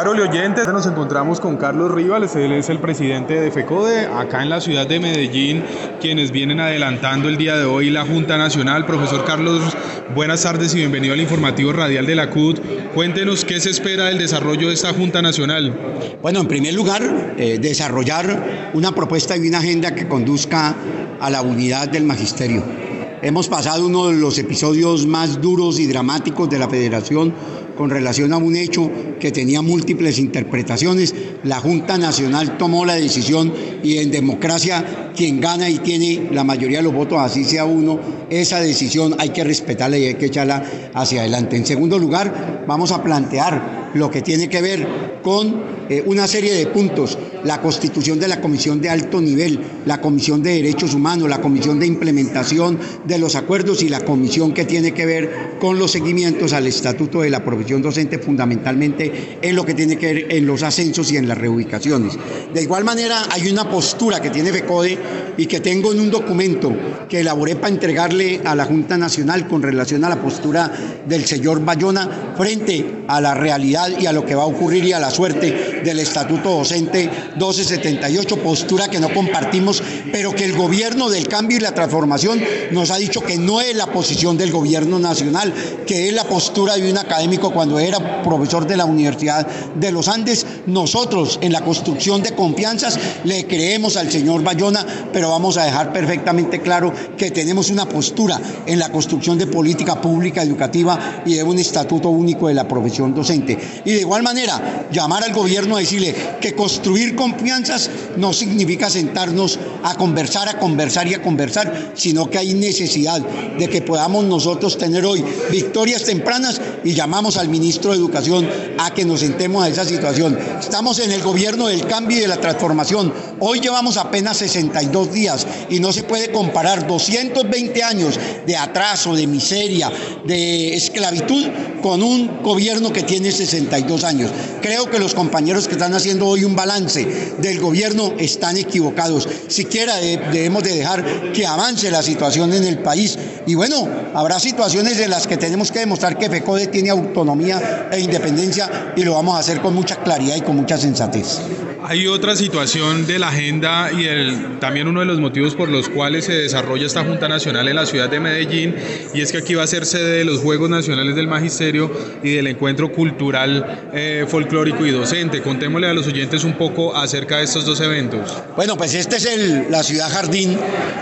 Carol y oyentes, nos encontramos con Carlos Rivas, él es el presidente de FECODE, acá en la ciudad de Medellín, quienes vienen adelantando el día de hoy la Junta Nacional. Profesor Carlos, buenas tardes y bienvenido al informativo radial de la CUT. Cuéntenos qué se espera del desarrollo de esta Junta Nacional. Bueno, en primer lugar, eh, desarrollar una propuesta y una agenda que conduzca a la unidad del magisterio. Hemos pasado uno de los episodios más duros y dramáticos de la federación con relación a un hecho que tenía múltiples interpretaciones. La Junta Nacional tomó la decisión y en democracia quien gana y tiene la mayoría de los votos, así sea uno, esa decisión hay que respetarla y hay que echarla hacia adelante. En segundo lugar, vamos a plantear lo que tiene que ver con eh, una serie de puntos, la constitución de la Comisión de Alto Nivel, la Comisión de Derechos Humanos, la Comisión de Implementación de los Acuerdos y la Comisión que tiene que ver con los seguimientos al Estatuto de la Profesión Docente, fundamentalmente en lo que tiene que ver en los ascensos y en las reubicaciones. De igual manera, hay una postura que tiene FECODE y que tengo en un documento que elaboré para entregarle a la Junta Nacional con relación a la postura del señor Bayona frente a la realidad y a lo que va a ocurrir y a la suerte del Estatuto Docente 1278, postura que no compartimos, pero que el gobierno del cambio y la transformación nos ha dicho que no es la posición del gobierno nacional, que es la postura de un académico cuando era profesor de la Universidad de los Andes. Nosotros en la construcción de confianzas le creemos al señor Bayona, pero vamos a dejar perfectamente claro que tenemos una postura en la construcción de política pública educativa y de un estatuto único de la profesión docente. Y de igual manera, llamar al gobierno a decirle que construir confianzas no significa sentarnos a conversar, a conversar y a conversar, sino que hay necesidad de que podamos nosotros tener hoy victorias tempranas y llamamos al ministro de Educación a que nos sentemos a esa situación. Estamos en el gobierno del cambio y de la transformación. Hoy llevamos apenas 62 días y no se puede comparar 220 años de atraso, de miseria, de esclavitud con un gobierno que tiene 62 años. Creo que los compañeros que están haciendo hoy un balance del gobierno están equivocados. Siquiera debemos de dejar que avance la situación en el país. Y bueno, habrá situaciones en las que tenemos que demostrar que FECODE tiene autonomía e independencia y lo vamos a hacer con mucha claridad y con mucha sensatez. Hay otra situación de la agenda y el, también uno de los motivos por los cuales se desarrolla esta Junta Nacional en la ciudad de Medellín y es que aquí va a ser sede de los Juegos Nacionales del Magisterio y del Encuentro Cultural eh, Folclórico y Docente. Contémosle a los oyentes un poco acerca de estos dos eventos. Bueno, pues este es el, la ciudad jardín.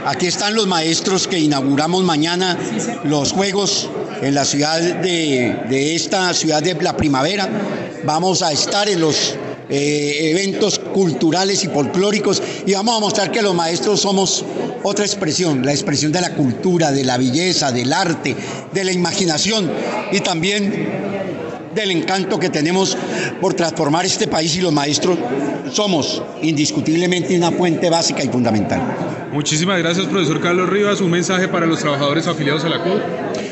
Aquí están los maestros que inauguramos mañana los Juegos en la ciudad de, esta ciudad de la primavera. Vamos a estar en los eh, eventos culturales y folclóricos y vamos a mostrar que los maestros somos otra expresión, la expresión de la cultura, de la belleza, del arte, de la imaginación y también del encanto que tenemos por transformar este país y los maestros somos indiscutiblemente una fuente básica y fundamental. Muchísimas gracias, profesor Carlos Rivas. Un mensaje para los trabajadores afiliados a la CUT.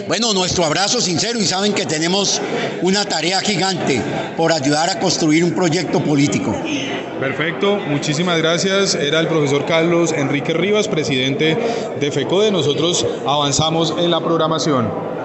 Bueno, nuestro abrazo sincero y saben que tenemos una tarea gigante por ayudar a construir un proyecto político. Perfecto, muchísimas gracias. Era el profesor Carlos Enrique Rivas, presidente de FECODE. Nosotros avanzamos en la programación.